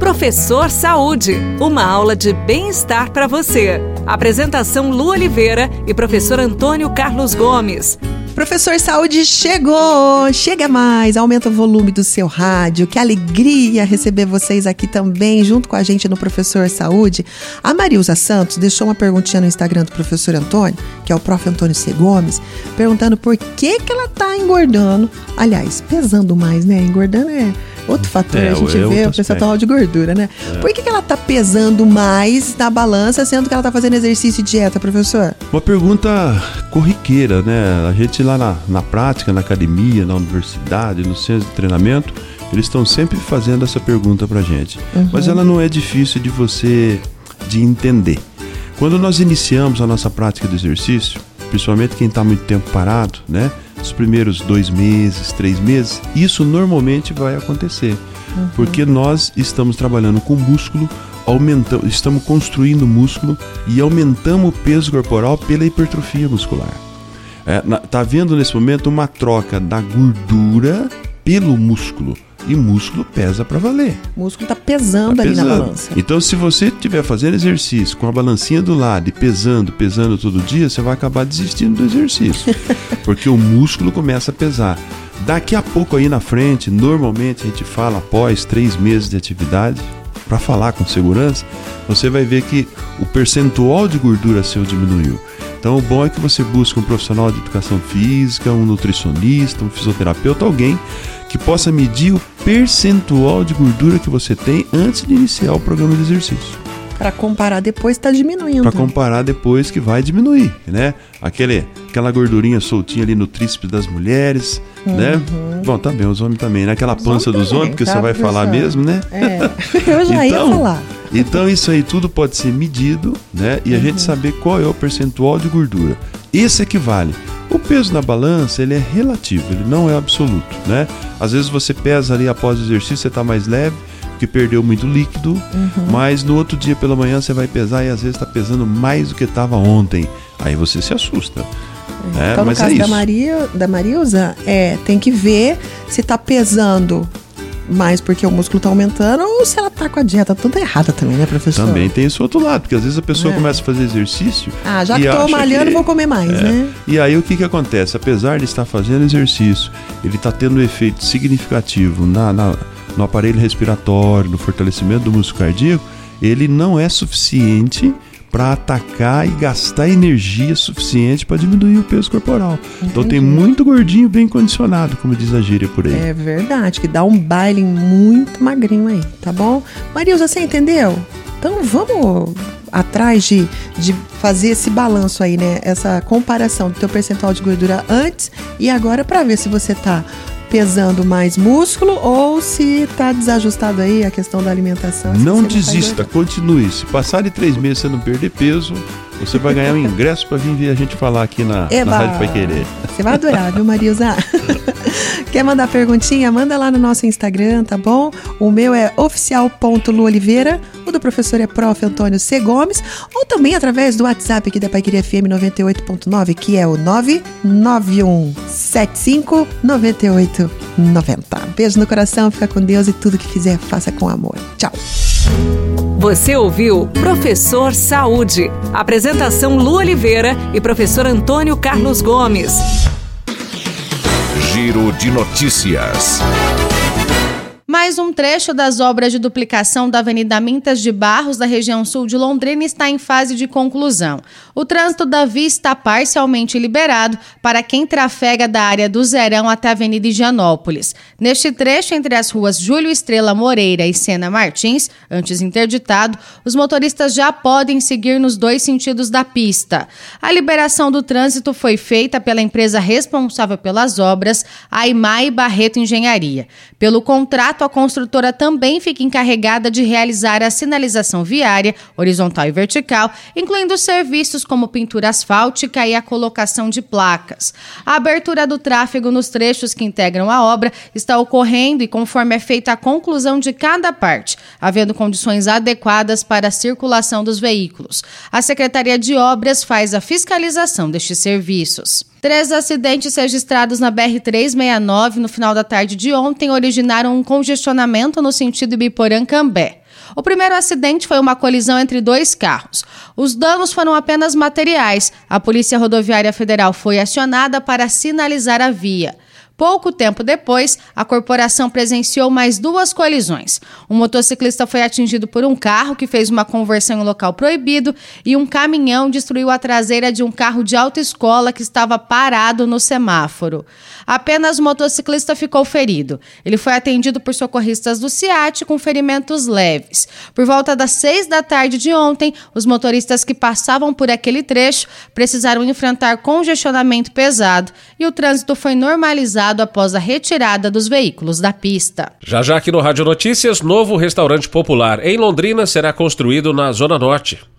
Professor Saúde, uma aula de bem-estar para você. Apresentação Lu Oliveira e professor Antônio Carlos Gomes. Professor Saúde chegou! Chega mais, aumenta o volume do seu rádio. Que alegria receber vocês aqui também, junto com a gente no Professor Saúde. A Marilza Santos deixou uma perguntinha no Instagram do professor Antônio, que é o prof. Antônio C. Gomes, perguntando por que, que ela tá engordando. Aliás, pesando mais, né? Engordando é outro fator. É, a gente é vê o percentual de gordura, né? É. Por que, que ela tá pesando mais na balança, sendo que ela tá fazendo exercício e dieta, professor? Uma pergunta corriqueira, né? A gente lá na, na prática, na academia, na universidade, no centro de treinamento, eles estão sempre fazendo essa pergunta pra gente. Uhum. Mas ela não é difícil de você de entender. Quando nós iniciamos a nossa prática de exercício, principalmente quem está muito tempo parado, né? Os primeiros dois meses, três meses, isso normalmente vai acontecer. Uhum. Porque nós estamos trabalhando com músculo, aumentamos, estamos construindo músculo e aumentamos o peso corporal pela hipertrofia muscular. É, na, tá havendo nesse momento uma troca da gordura pelo músculo. E músculo pesa para valer. O músculo tá pesando tá ali pesando. na balança. Então, se você estiver fazendo exercício com a balancinha do lado e pesando, pesando todo dia, você vai acabar desistindo do exercício. porque o músculo começa a pesar. Daqui a pouco aí na frente, normalmente a gente fala após três meses de atividade, para falar com segurança, você vai ver que o percentual de gordura seu diminuiu. Então, o bom é que você busque um profissional de educação física, um nutricionista, um fisioterapeuta, alguém que possa medir o percentual de gordura que você tem antes de iniciar o programa de exercício. Para comparar depois está diminuindo. Para comparar depois que vai diminuir, né? Aquele, aquela gordurinha soltinha ali no tríceps das mulheres, né? uhum. né? Bom, também, os homens também, né? Aquela pança dos homens, que tá você vai falar mesmo, né? É, eu já então, ia falar. Então isso aí tudo pode ser medido, né? E a uhum. gente saber qual é o percentual de gordura. Esse equivale. O peso na balança, ele é relativo, ele não é absoluto, né? Às vezes você pesa ali após o exercício, você está mais leve, porque perdeu muito líquido, uhum. mas no outro dia pela manhã você vai pesar e às vezes está pesando mais do que estava ontem. Aí você se assusta. É, então, no caso é da, Maria, da Marilza, é, tem que ver se está pesando mais porque o músculo está aumentando ou se ela está com a dieta toda errada também, né, professor? Também tem esse outro lado, porque às vezes a pessoa é. começa a fazer exercício. Ah, já que estou malhando, que... vou comer mais, é. né? E aí o que, que acontece? Apesar de estar fazendo exercício, ele está tendo um efeito significativo na, na, no aparelho respiratório, no fortalecimento do músculo cardíaco, ele não é suficiente para atacar e gastar energia suficiente para diminuir o peso corporal. Entendi. Então tem muito gordinho bem condicionado, como diz a gíria por aí. É verdade, que dá um baile muito magrinho aí, tá bom? Marilza, você entendeu? Então vamos atrás de, de fazer esse balanço aí, né? Essa comparação do teu percentual de gordura antes e agora para ver se você tá pesando mais músculo ou se está desajustado aí a questão da alimentação. Não desista, continue. Se passar de três meses você não perder peso, você vai ganhar um ingresso para vir ver a gente falar aqui na, na Rádio Pai Querer. Você vai adorar, viu, Marilza? Quer mandar perguntinha? Manda lá no nosso Instagram, tá bom? O meu é oficial.luoliveira, o do professor é prof. Antônio C. Gomes, ou também através do WhatsApp aqui da Paiqueria FM 98.9, que é o 991759890. Beijo no coração, fica com Deus e tudo que fizer, faça com amor. Tchau. Você ouviu Professor Saúde. Apresentação Lu Oliveira e professor Antônio Carlos Gomes. Giro de Notícias. Mais um trecho das obras de duplicação da Avenida Mintas de Barros, da região sul de Londrina, está em fase de conclusão. O trânsito da via está parcialmente liberado para quem trafega da área do Zerão até a Avenida Higienópolis. Neste trecho, entre as ruas Júlio Estrela Moreira e Sena Martins, antes interditado, os motoristas já podem seguir nos dois sentidos da pista. A liberação do trânsito foi feita pela empresa responsável pelas obras, a Imai Barreto Engenharia. Pelo contrato, a construtora também fica encarregada de realizar a sinalização viária, horizontal e vertical, incluindo serviços como pintura asfáltica e a colocação de placas. A abertura do tráfego nos trechos que integram a obra está ocorrendo e conforme é feita a conclusão de cada parte, havendo condições adequadas para a circulação dos veículos. A Secretaria de Obras faz a fiscalização destes serviços. Três acidentes registrados na BR-369 no final da tarde de ontem originaram um congestionamento no sentido Ibiporã-Cambé. O primeiro acidente foi uma colisão entre dois carros. Os danos foram apenas materiais. A Polícia Rodoviária Federal foi acionada para sinalizar a via. Pouco tempo depois, a corporação presenciou mais duas colisões. Um motociclista foi atingido por um carro que fez uma conversão em local proibido e um caminhão destruiu a traseira de um carro de autoescola que estava parado no semáforo. Apenas o motociclista ficou ferido. Ele foi atendido por socorristas do CIAT com ferimentos leves. Por volta das seis da tarde de ontem, os motoristas que passavam por aquele trecho precisaram enfrentar congestionamento pesado e o trânsito foi normalizado após a retirada dos veículos da pista. Já já aqui no Rádio Notícias, novo restaurante popular em Londrina será construído na Zona Norte.